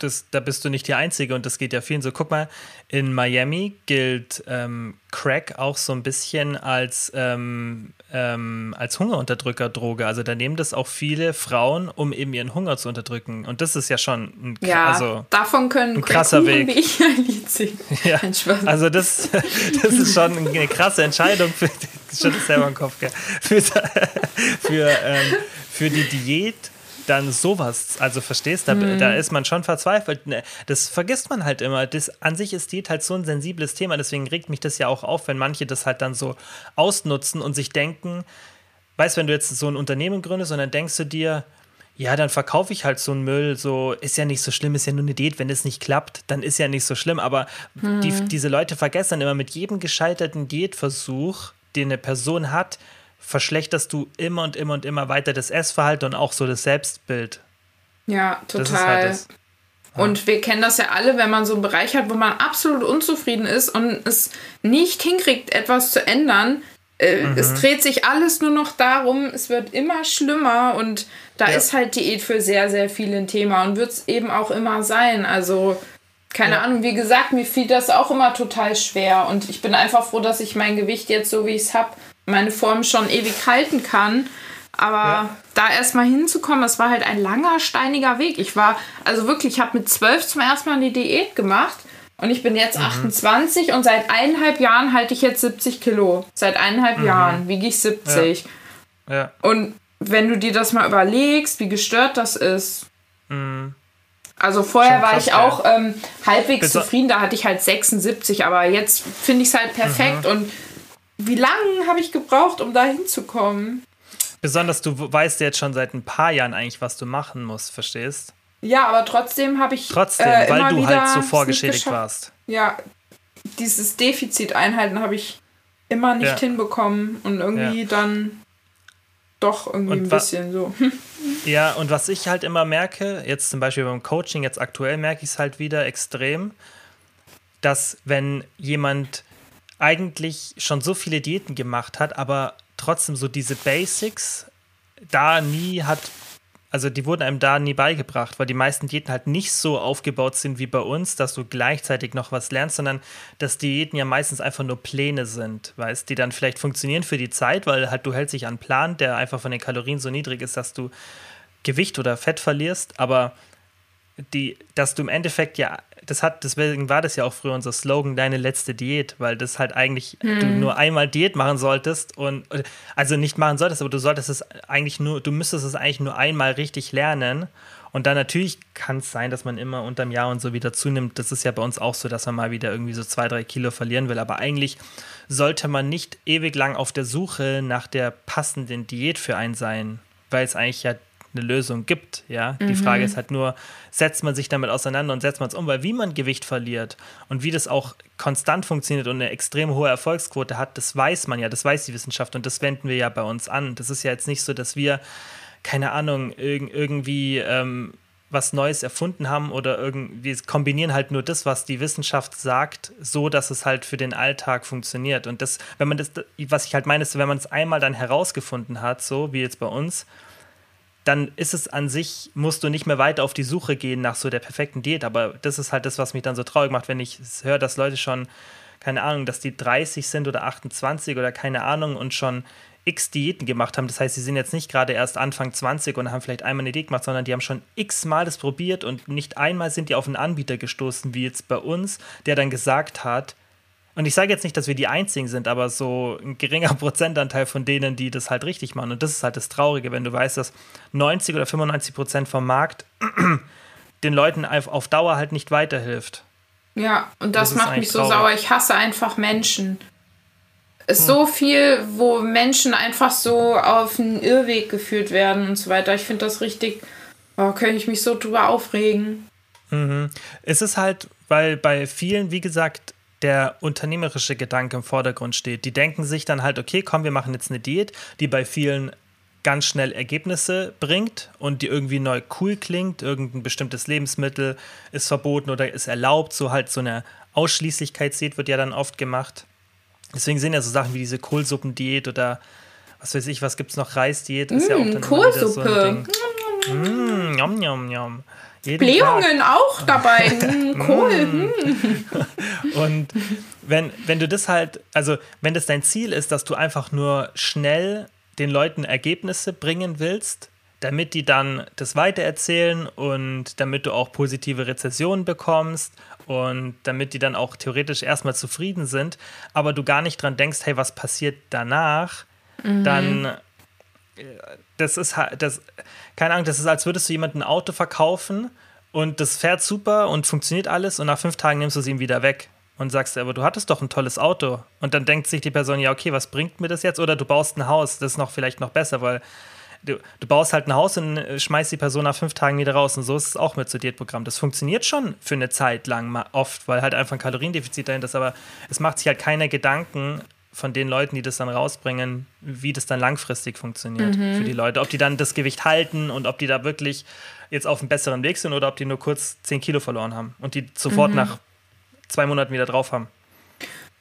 das, da bist du nicht die Einzige und das geht ja vielen so. Guck mal, in Miami gilt ähm, Crack auch so ein bisschen als, ähm, ähm, als Hungerunterdrückerdroge. Also da nehmen das auch viele Frauen, um eben ihren Hunger zu unterdrücken. Und das ist ja schon ein, ja, also, davon können ein krasser Weg. Wie ich ein Lied singen. *laughs* Ja, also das, *laughs* das ist schon eine krasse Entscheidung für *laughs* schon selber im Kopf, für, für, ähm, für die Diät dann sowas, also verstehst, da, mhm. da ist man schon verzweifelt. Ne, das vergisst man halt immer. Das, an sich ist Diät halt so ein sensibles Thema, deswegen regt mich das ja auch auf, wenn manche das halt dann so ausnutzen und sich denken, weißt, wenn du jetzt so ein Unternehmen gründest und dann denkst du dir, ja, dann verkaufe ich halt so einen Müll, so ist ja nicht so schlimm, ist ja nur eine Diät, wenn es nicht klappt, dann ist ja nicht so schlimm. Aber mhm. die, diese Leute vergessen immer mit jedem gescheiterten Diätversuch, den eine Person hat, verschlechterst du immer und immer und immer weiter das Essverhalten und auch so das Selbstbild. Ja, total. Halt. Ja. Und wir kennen das ja alle, wenn man so einen Bereich hat, wo man absolut unzufrieden ist und es nicht hinkriegt, etwas zu ändern. Äh, mhm. Es dreht sich alles nur noch darum, es wird immer schlimmer und da ja. ist halt Diät für sehr, sehr viele ein Thema und wird es eben auch immer sein. Also, keine ja. Ahnung, wie gesagt, mir fiel das auch immer total schwer und ich bin einfach froh, dass ich mein Gewicht jetzt so, wie ich es habe, meine Form schon ewig halten kann. Aber ja. da erstmal hinzukommen, das war halt ein langer, steiniger Weg. Ich war, also wirklich, ich habe mit zwölf zum ersten Mal eine Diät gemacht und ich bin jetzt mhm. 28 und seit eineinhalb Jahren halte ich jetzt 70 Kilo. Seit eineinhalb mhm. Jahren wiege ich 70. Ja. ja. Und wenn du dir das mal überlegst, wie gestört das ist. Mhm. Also vorher krass, war ich auch ähm, halbwegs Bis zufrieden, da hatte ich halt 76, aber jetzt finde ich es halt perfekt mhm. und wie lange habe ich gebraucht, um da hinzukommen? Besonders du weißt jetzt schon seit ein paar Jahren eigentlich, was du machen musst, verstehst? Ja, aber trotzdem habe ich. Trotzdem, äh, weil du halt so vorgeschädigt warst. Ja, dieses Defizit einhalten habe ich immer nicht ja. hinbekommen und irgendwie ja. dann doch irgendwie ein bisschen so. *laughs* Ja, und was ich halt immer merke, jetzt zum Beispiel beim Coaching, jetzt aktuell merke ich es halt wieder extrem, dass wenn jemand eigentlich schon so viele Diäten gemacht hat, aber trotzdem so diese Basics da nie hat, also die wurden einem da nie beigebracht, weil die meisten Diäten halt nicht so aufgebaut sind wie bei uns, dass du gleichzeitig noch was lernst, sondern dass Diäten ja meistens einfach nur Pläne sind, weißt, die dann vielleicht funktionieren für die Zeit, weil halt du hältst dich an einen Plan, der einfach von den Kalorien so niedrig ist, dass du Gewicht oder Fett verlierst, aber die, dass du im Endeffekt ja das hat, deswegen war das ja auch früher unser Slogan, deine letzte Diät, weil das halt eigentlich hm. du nur einmal Diät machen solltest und also nicht machen solltest, aber du solltest es eigentlich nur, du müsstest es eigentlich nur einmal richtig lernen. Und dann natürlich kann es sein, dass man immer unterm Jahr und so wieder zunimmt. Das ist ja bei uns auch so, dass man mal wieder irgendwie so zwei, drei Kilo verlieren will. Aber eigentlich sollte man nicht ewig lang auf der Suche nach der passenden Diät für einen sein, weil es eigentlich ja eine Lösung gibt. Ja, mhm. die Frage ist halt nur, setzt man sich damit auseinander und setzt man es um, weil wie man Gewicht verliert und wie das auch konstant funktioniert und eine extrem hohe Erfolgsquote hat, das weiß man ja, das weiß die Wissenschaft und das wenden wir ja bei uns an. Das ist ja jetzt nicht so, dass wir keine Ahnung, irg irgendwie ähm, was Neues erfunden haben oder irgendwie kombinieren halt nur das, was die Wissenschaft sagt, so dass es halt für den Alltag funktioniert. Und das, wenn man das, was ich halt meine, ist, wenn man es einmal dann herausgefunden hat, so wie jetzt bei uns, dann ist es an sich, musst du nicht mehr weiter auf die Suche gehen nach so der perfekten Diät. Aber das ist halt das, was mich dann so traurig macht, wenn ich höre, dass Leute schon, keine Ahnung, dass die 30 sind oder 28 oder keine Ahnung und schon x Diäten gemacht haben. Das heißt, sie sind jetzt nicht gerade erst Anfang 20 und haben vielleicht einmal eine Diät gemacht, sondern die haben schon x Mal das probiert und nicht einmal sind die auf einen Anbieter gestoßen, wie jetzt bei uns, der dann gesagt hat, und ich sage jetzt nicht, dass wir die Einzigen sind, aber so ein geringer *laughs* Prozentanteil von denen, die das halt richtig machen. Und das ist halt das Traurige, wenn du weißt, dass 90 oder 95 Prozent vom Markt *clears throat* den Leuten auf Dauer halt nicht weiterhilft. Ja, und das, das macht mich so traurig. sauer. Ich hasse einfach Menschen. Es ist hm. so viel, wo Menschen einfach so auf einen Irrweg geführt werden und so weiter. Ich finde das richtig, oh, könnte ich mich so drüber aufregen. Mhm. Es ist halt, weil bei vielen, wie gesagt, der unternehmerische Gedanke im Vordergrund steht. Die denken sich dann halt, okay, komm, wir machen jetzt eine Diät, die bei vielen ganz schnell Ergebnisse bringt und die irgendwie neu cool klingt. Irgendein bestimmtes Lebensmittel ist verboten oder ist erlaubt. So halt so eine Ausschließlichkeitsdiät wird ja dann oft gemacht. Deswegen sind ja so Sachen wie diese Kohlsuppendiät oder was weiß ich, was gibt es noch? Reisdiät ist mmh, ja auch dann Kohlsuppe. So ein Ding. Mmh, yum, yum, yum. Blähungen auch dabei. *laughs* Cool. Mm. *laughs* Und wenn, wenn du das halt, also wenn das dein Ziel ist, dass du einfach nur schnell den Leuten Ergebnisse bringen willst, damit die dann das weitererzählen und damit du auch positive Rezessionen bekommst und damit die dann auch theoretisch erstmal zufrieden sind, aber du gar nicht dran denkst, hey, was passiert danach, mhm. dann das ist halt, das, keine Ahnung, das ist, als würdest du jemandem ein Auto verkaufen und das fährt super und funktioniert alles und nach fünf Tagen nimmst du es ihm wieder weg und sagst, aber du hattest doch ein tolles Auto. Und dann denkt sich die Person, ja, okay, was bringt mir das jetzt? Oder du baust ein Haus, das ist noch vielleicht noch besser, weil du, du baust halt ein Haus und äh, schmeißt die Person nach fünf Tagen wieder raus. Und so ist es auch mit so Diätprogramm. Das funktioniert schon für eine Zeit lang oft, weil halt einfach ein Kaloriendefizit dahinter ist, aber es macht sich halt keine Gedanken, von den Leuten, die das dann rausbringen, wie das dann langfristig funktioniert mhm. für die Leute. Ob die dann das Gewicht halten und ob die da wirklich jetzt auf einem besseren Weg sind oder ob die nur kurz 10 Kilo verloren haben und die sofort mhm. nach zwei Monaten wieder drauf haben.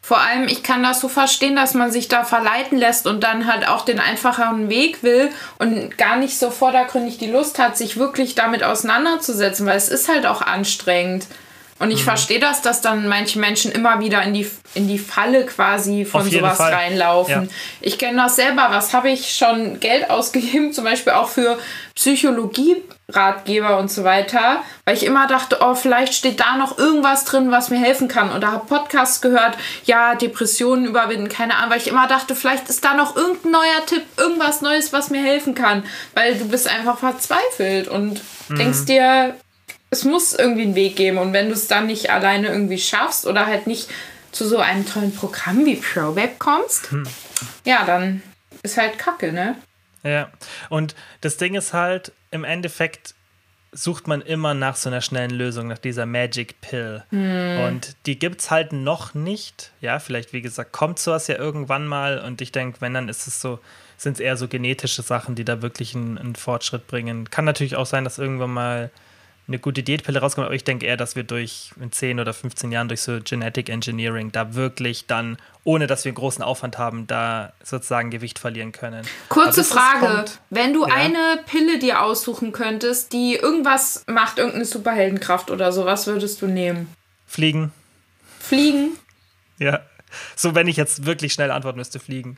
Vor allem, ich kann das so verstehen, dass man sich da verleiten lässt und dann halt auch den einfacheren Weg will und gar nicht so vordergründig die Lust hat, sich wirklich damit auseinanderzusetzen, weil es ist halt auch anstrengend. Und ich mhm. verstehe das, dass dann manche Menschen immer wieder in die, in die Falle quasi von sowas Fall. reinlaufen. Ja. Ich kenne das selber. Was habe ich schon Geld ausgegeben, *laughs* zum Beispiel auch für Psychologie-Ratgeber und so weiter, weil ich immer dachte, oh, vielleicht steht da noch irgendwas drin, was mir helfen kann. Und da habe Podcasts gehört, ja, Depressionen überwinden, keine Ahnung, weil ich immer dachte, vielleicht ist da noch irgendein neuer Tipp, irgendwas Neues, was mir helfen kann, weil du bist einfach verzweifelt und mhm. denkst dir, es muss irgendwie einen Weg geben. Und wenn du es dann nicht alleine irgendwie schaffst oder halt nicht zu so einem tollen Programm wie ProWeb kommst, hm. ja, dann ist halt Kacke, ne? Ja, und das Ding ist halt, im Endeffekt sucht man immer nach so einer schnellen Lösung, nach dieser Magic Pill. Hm. Und die gibt es halt noch nicht. Ja, vielleicht, wie gesagt, kommt sowas ja irgendwann mal. Und ich denke, wenn, dann ist es so, sind es eher so genetische Sachen, die da wirklich einen, einen Fortschritt bringen. Kann natürlich auch sein, dass irgendwann mal eine gute Diätpille rauskommt, aber ich denke eher, dass wir durch in 10 oder 15 Jahren durch so Genetic Engineering da wirklich dann, ohne dass wir einen großen Aufwand haben, da sozusagen Gewicht verlieren können. Kurze Frage, kommt, wenn du ja? eine Pille dir aussuchen könntest, die irgendwas macht, irgendeine Superheldenkraft oder so, was würdest du nehmen? Fliegen. Fliegen? Ja. So, wenn ich jetzt wirklich schnell antworten müsste, fliegen.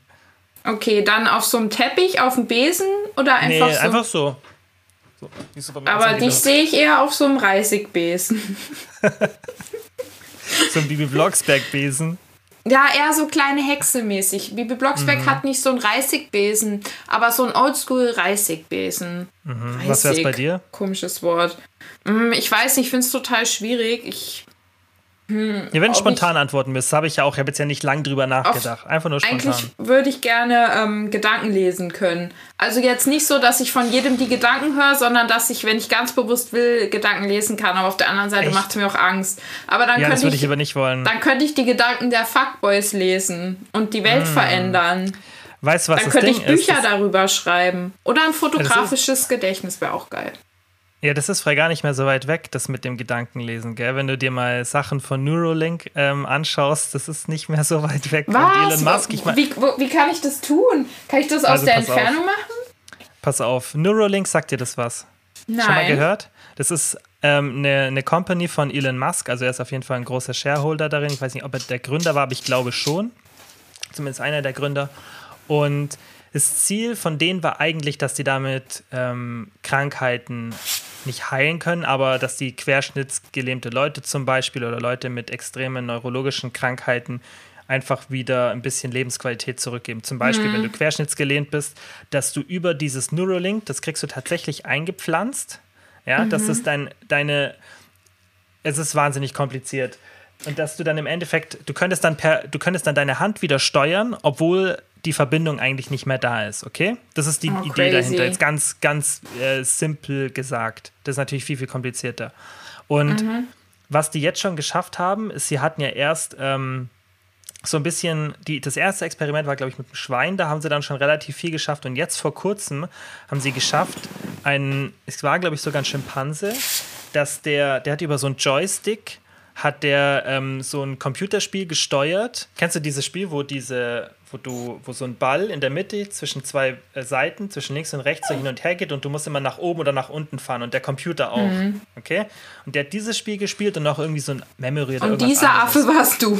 Okay, dann auf so einem Teppich, auf dem Besen oder einfach nee, so? einfach so. Aber dich sehe ich eher auf so einem Reisigbesen. *laughs* so ein Bibi Blocksberg-Besen. Ja, eher so kleine Hexe mäßig. Bibi Blocksberg mhm. hat nicht so einen Reisigbesen, aber so ein Oldschool-Reisigbesen. Mhm. Was wär's bei dir? Komisches Wort. Mm, ich weiß nicht, ich finde es total schwierig. Ich hm, ja, wenn du spontan antworten müsst, habe ich ja auch, ich habe jetzt ja nicht lang drüber nachgedacht. Einfach nur spontan. Eigentlich würde ich gerne ähm, Gedanken lesen können. Also jetzt nicht so, dass ich von jedem die Gedanken höre, sondern dass ich, wenn ich ganz bewusst will, Gedanken lesen kann. Aber auf der anderen Seite macht es mir auch Angst. Aber dann ja, könnte ich, ich, aber nicht wollen. Dann könnte ich die Gedanken der Fuckboys lesen und die Welt hm. verändern. Weißt du, was Dann könnte ich Bücher ist, darüber schreiben. Oder ein fotografisches Gedächtnis wäre auch geil. Ja, das ist frei gar nicht mehr so weit weg, das mit dem Gedankenlesen, gell? Wenn du dir mal Sachen von Neuralink ähm, anschaust, das ist nicht mehr so weit weg Was? Elon Musk. Ich mein, wie, wo, wie kann ich das tun? Kann ich das aus also der Entfernung auf. machen? Pass auf, Neuralink sagt dir das was? Nein. Schon mal gehört? Das ist ähm, eine, eine Company von Elon Musk, also er ist auf jeden Fall ein großer Shareholder darin. Ich weiß nicht, ob er der Gründer war, aber ich glaube schon. Zumindest einer der Gründer. Und das Ziel von denen war eigentlich, dass die damit ähm, Krankheiten nicht heilen können, aber dass die querschnittsgelähmte Leute zum Beispiel oder Leute mit extremen neurologischen Krankheiten einfach wieder ein bisschen Lebensqualität zurückgeben. Zum Beispiel, mhm. wenn du querschnittsgelähmt bist, dass du über dieses Neuralink, das kriegst du tatsächlich eingepflanzt. Ja, mhm. das ist dein, deine, es ist wahnsinnig kompliziert. Und dass du dann im Endeffekt, du könntest dann per, du könntest dann deine Hand wieder steuern, obwohl die Verbindung eigentlich nicht mehr da ist, okay? Das ist die oh, Idee crazy. dahinter. Jetzt ganz, ganz äh, simpel gesagt. Das ist natürlich viel, viel komplizierter. Und mhm. was die jetzt schon geschafft haben, ist, sie hatten ja erst ähm, so ein bisschen, die, das erste Experiment war, glaube ich, mit dem Schwein, da haben sie dann schon relativ viel geschafft und jetzt vor kurzem haben sie geschafft, einen, es war, glaube ich, sogar ein Schimpanse, dass der, der hat über so einen Joystick, hat der ähm, so ein Computerspiel gesteuert. Kennst du dieses Spiel, wo diese wo du, wo so ein Ball in der Mitte zwischen zwei äh, Seiten, zwischen links und rechts so hin und her geht und du musst immer nach oben oder nach unten fahren und der Computer auch. Mhm. Okay? Und der hat dieses Spiel gespielt und auch irgendwie so ein Memory oder Und dieser anderes. Affe warst du.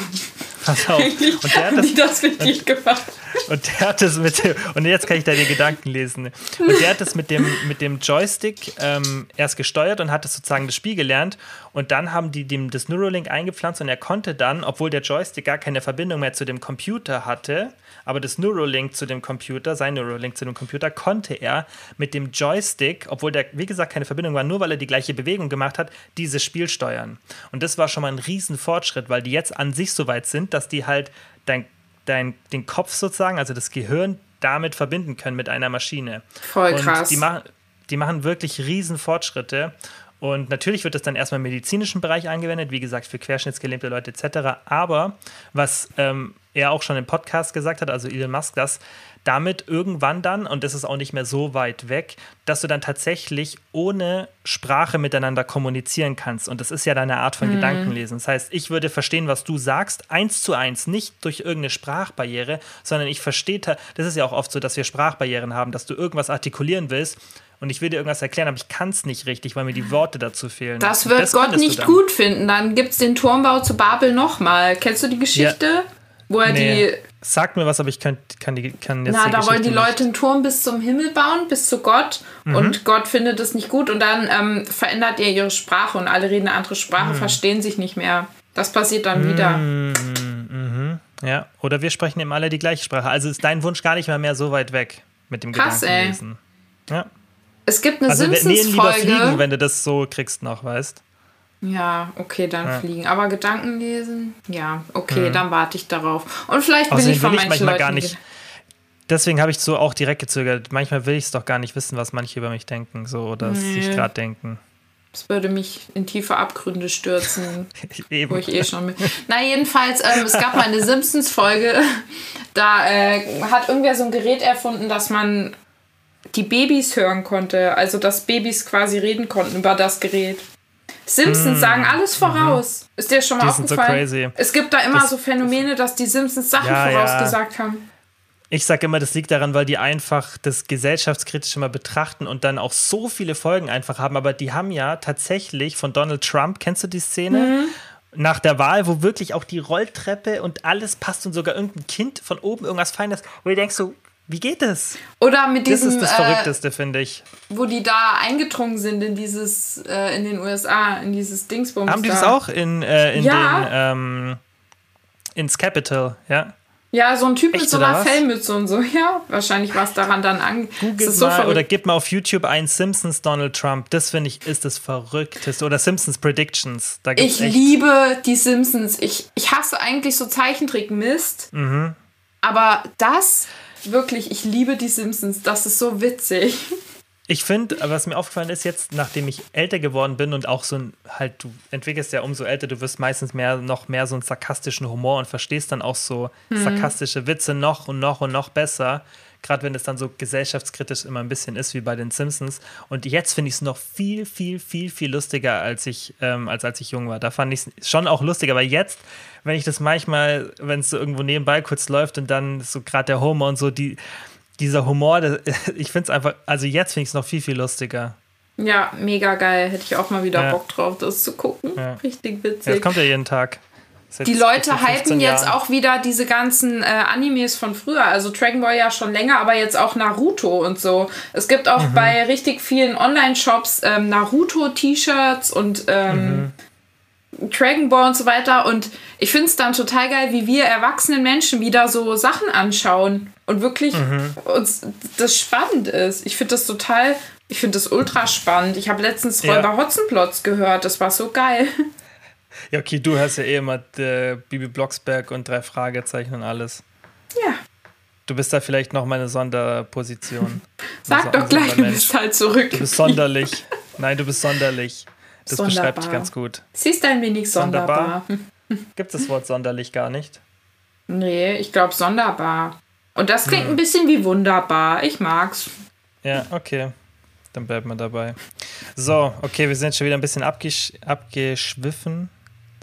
Pass auf. *laughs* Und der hat das, das mit dich gemacht. Und der hat das mit dem, und jetzt kann ich deine Gedanken lesen. Und der hat das mit dem, mit dem Joystick ähm, erst gesteuert und hat das sozusagen das Spiel gelernt. Und dann haben die dem das Neuralink eingepflanzt und er konnte dann, obwohl der Joystick gar keine Verbindung mehr zu dem Computer hatte, aber das Neuralink zu dem Computer, sein Neuralink zu dem Computer, konnte er mit dem Joystick, obwohl der, wie gesagt, keine Verbindung war, nur weil er die gleiche Bewegung gemacht hat, dieses Spiel steuern. Und das war schon mal ein riesen Fortschritt, weil die jetzt an sich so weit sind, dass die halt dein, dein, den Kopf sozusagen, also das Gehirn, damit verbinden können mit einer Maschine. Voll krass. Und die, ma die machen wirklich riesen Fortschritte. Und natürlich wird das dann erstmal im medizinischen Bereich angewendet, wie gesagt, für querschnittsgelähmte Leute etc. Aber was ähm, er auch schon im Podcast gesagt hat, also Elon Musk, dass damit irgendwann dann, und das ist auch nicht mehr so weit weg, dass du dann tatsächlich ohne Sprache miteinander kommunizieren kannst. Und das ist ja deine Art von mhm. Gedankenlesen. Das heißt, ich würde verstehen, was du sagst, eins zu eins, nicht durch irgendeine Sprachbarriere, sondern ich verstehe, das ist ja auch oft so, dass wir Sprachbarrieren haben, dass du irgendwas artikulieren willst und ich will dir irgendwas erklären, aber ich kann es nicht richtig, weil mir die Worte dazu fehlen. Das wird das Gott nicht gut finden. Dann gibt es den Turmbau zu Babel nochmal. Kennst du die Geschichte? Ja. Wo er nee. die. Sag mir was, aber ich kann, kann, die, kann jetzt. Na, da wollen die Leute einen Turm bis zum Himmel bauen, bis zu Gott. Mhm. Und Gott findet es nicht gut. Und dann ähm, verändert er ihre Sprache und alle reden eine andere Sprache, mhm. verstehen sich nicht mehr. Das passiert dann wieder. Mhm. mhm. Ja, oder wir sprechen eben alle die gleiche Sprache. Also ist dein Wunsch gar nicht mehr, mehr so weit weg mit dem Krass, Gedankenlesen. Ey. Ja. Es gibt eine also, Simpsons-Folge. lieber fliegen, wenn du das so kriegst noch, weißt. Ja, okay, dann ja. fliegen. Aber Gedanken lesen, ja, okay, mhm. dann warte ich darauf. Und vielleicht bin ich von will ich manchen Leuten gar nicht. Deswegen habe ich so auch direkt gezögert. Manchmal will ich es doch gar nicht wissen, was manche über mich denken, so oder nee. sich gerade denken. Das würde mich in tiefe Abgründe stürzen, *laughs* wo ich eh schon bin. Na, jedenfalls, ähm, es gab mal eine Simpsons-Folge, da äh, hat irgendwer so ein Gerät erfunden, dass man die Babys hören konnte. Also, dass Babys quasi reden konnten über das Gerät. Simpsons sagen alles voraus. Mhm. Ist dir schon mal die aufgefallen? So es gibt da immer das, so Phänomene, dass die Simpsons Sachen ja, vorausgesagt ja. haben. Ich sage immer, das liegt daran, weil die einfach das gesellschaftskritisch immer betrachten und dann auch so viele Folgen einfach haben. Aber die haben ja tatsächlich von Donald Trump, kennst du die Szene? Mhm. Nach der Wahl, wo wirklich auch die Rolltreppe und alles passt und sogar irgendein Kind von oben irgendwas Feines, wo du denkst so, wie geht das? Oder mit diesem. Das ist das äh, Verrückteste, äh, finde ich. Wo die da eingedrungen sind in dieses, äh, in den USA, in dieses Dingsbums. Haben die da. das auch in, äh, in ja. den, ähm, ins Capital, ja? Ja, so ein Typ Echt, mit so einer Fellmütze und so. Ja, wahrscheinlich war es daran dann an. Google so mal, oder gib mal auf YouTube ein Simpsons Donald Trump. Das finde ich ist das Verrückteste. Oder Simpsons Predictions. Da gibt's ich liebe die Simpsons. Ich, ich hasse eigentlich so Zeichentrick-Mist. Mhm. Aber das wirklich, ich liebe die Simpsons. Das ist so witzig. Ich finde, was mir aufgefallen ist jetzt, nachdem ich älter geworden bin und auch so ein, halt, du entwickelst ja umso älter, du wirst meistens mehr, noch mehr so einen sarkastischen Humor und verstehst dann auch so mhm. sarkastische Witze noch und noch und noch besser. Gerade wenn es dann so gesellschaftskritisch immer ein bisschen ist, wie bei den Simpsons. Und jetzt finde ich es noch viel, viel, viel, viel lustiger, als ich, ähm, als als ich jung war. Da fand ich es schon auch lustiger, aber jetzt wenn ich das manchmal, wenn es so irgendwo nebenbei kurz läuft und dann so gerade der Humor und so, die, dieser Humor, das, *laughs* ich finde es einfach, also jetzt finde ich es noch viel, viel lustiger. Ja, mega geil. Hätte ich auch mal wieder ja. Bock drauf, das zu gucken. Ja. Richtig witzig. Ja, das kommt ja jeden Tag. Die Leute hypen jetzt auch wieder diese ganzen äh, Animes von früher. Also Dragon Ball ja schon länger, aber jetzt auch Naruto und so. Es gibt auch mhm. bei richtig vielen Online-Shops ähm, Naruto-T-Shirts und ähm, mhm. Dragon Ball und so weiter. Und ich finde es dann total geil, wie wir erwachsenen Menschen wieder so Sachen anschauen und wirklich mhm. uns das spannend ist. Ich finde das total, ich finde das ultra spannend. Ich habe letztens ja. Räuber Hotzenplotz gehört, das war so geil. *laughs* Ja, okay, du hörst ja eh immer äh, Bibi Blocksberg und drei Fragezeichen und alles. Ja. Du bist da vielleicht noch meine Sonderposition. *laughs* Sag also doch gleich, du bist halt zurück. Du bist sonderlich. Nein, du bist sonderlich. Das Sonderbar. beschreibt dich ganz gut. Sie ist ein wenig sonderbar. Sonderbar? Gibt es das Wort sonderlich gar nicht? Nee, ich glaube sonderbar. Und das Hm. klingt ein bisschen wie wunderbar. Ich mag's. Ja, okay. Dann bleiben wir dabei. So, okay, wir sind schon wieder ein bisschen abgesch abgeschwiffen.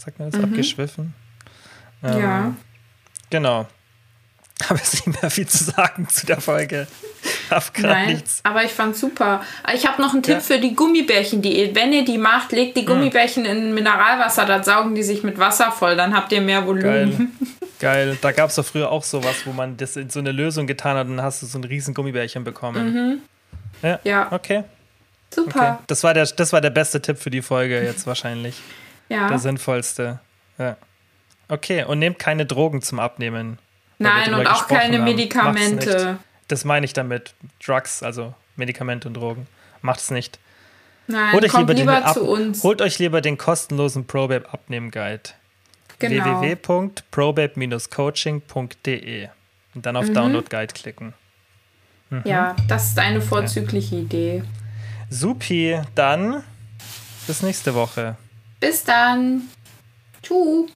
Sagt man das? Abgeschwiffen? Ähm, Ja. Genau. *laughs* Habe jetzt nicht mehr viel zu sagen zu der Folge. Hab gerade nichts. aber ich fand's super. Ich habe noch einen Tipp Ja. für die Gummibärchen-Diät. Wenn ihr die macht, legt die Gummibärchen in Mineralwasser, dann saugen die sich mit Wasser voll, dann habt ihr mehr Geil. Volumen. Geil. *laughs* Da gab es doch früher auch sowas, wo man das in so eine Lösung getan hat und dann hast du so ein riesen Gummibärchen bekommen. Ja. Ja, Okay. okay. super. Das, war der, das war der beste Tipp für die Folge jetzt wahrscheinlich. Ja. Der sinnvollste. Ja. Okay, und nehmt keine Drogen zum Abnehmen. Nein, und auch keine haben. Medikamente. Das meine ich damit. Drugs, also Medikamente und Drogen. Macht's nicht. Nein, Holt euch, lieber lieber, den Ab uns. Holt euch lieber den kostenlosen ProBabe Abnehmen Guide. Genau. www.probabe-coaching.de und dann auf Mhm. Download Guide klicken. Ja, das ist eine vorzügliche Idee. Supi, dann bis nächste Woche. Bis dann. Tschüss.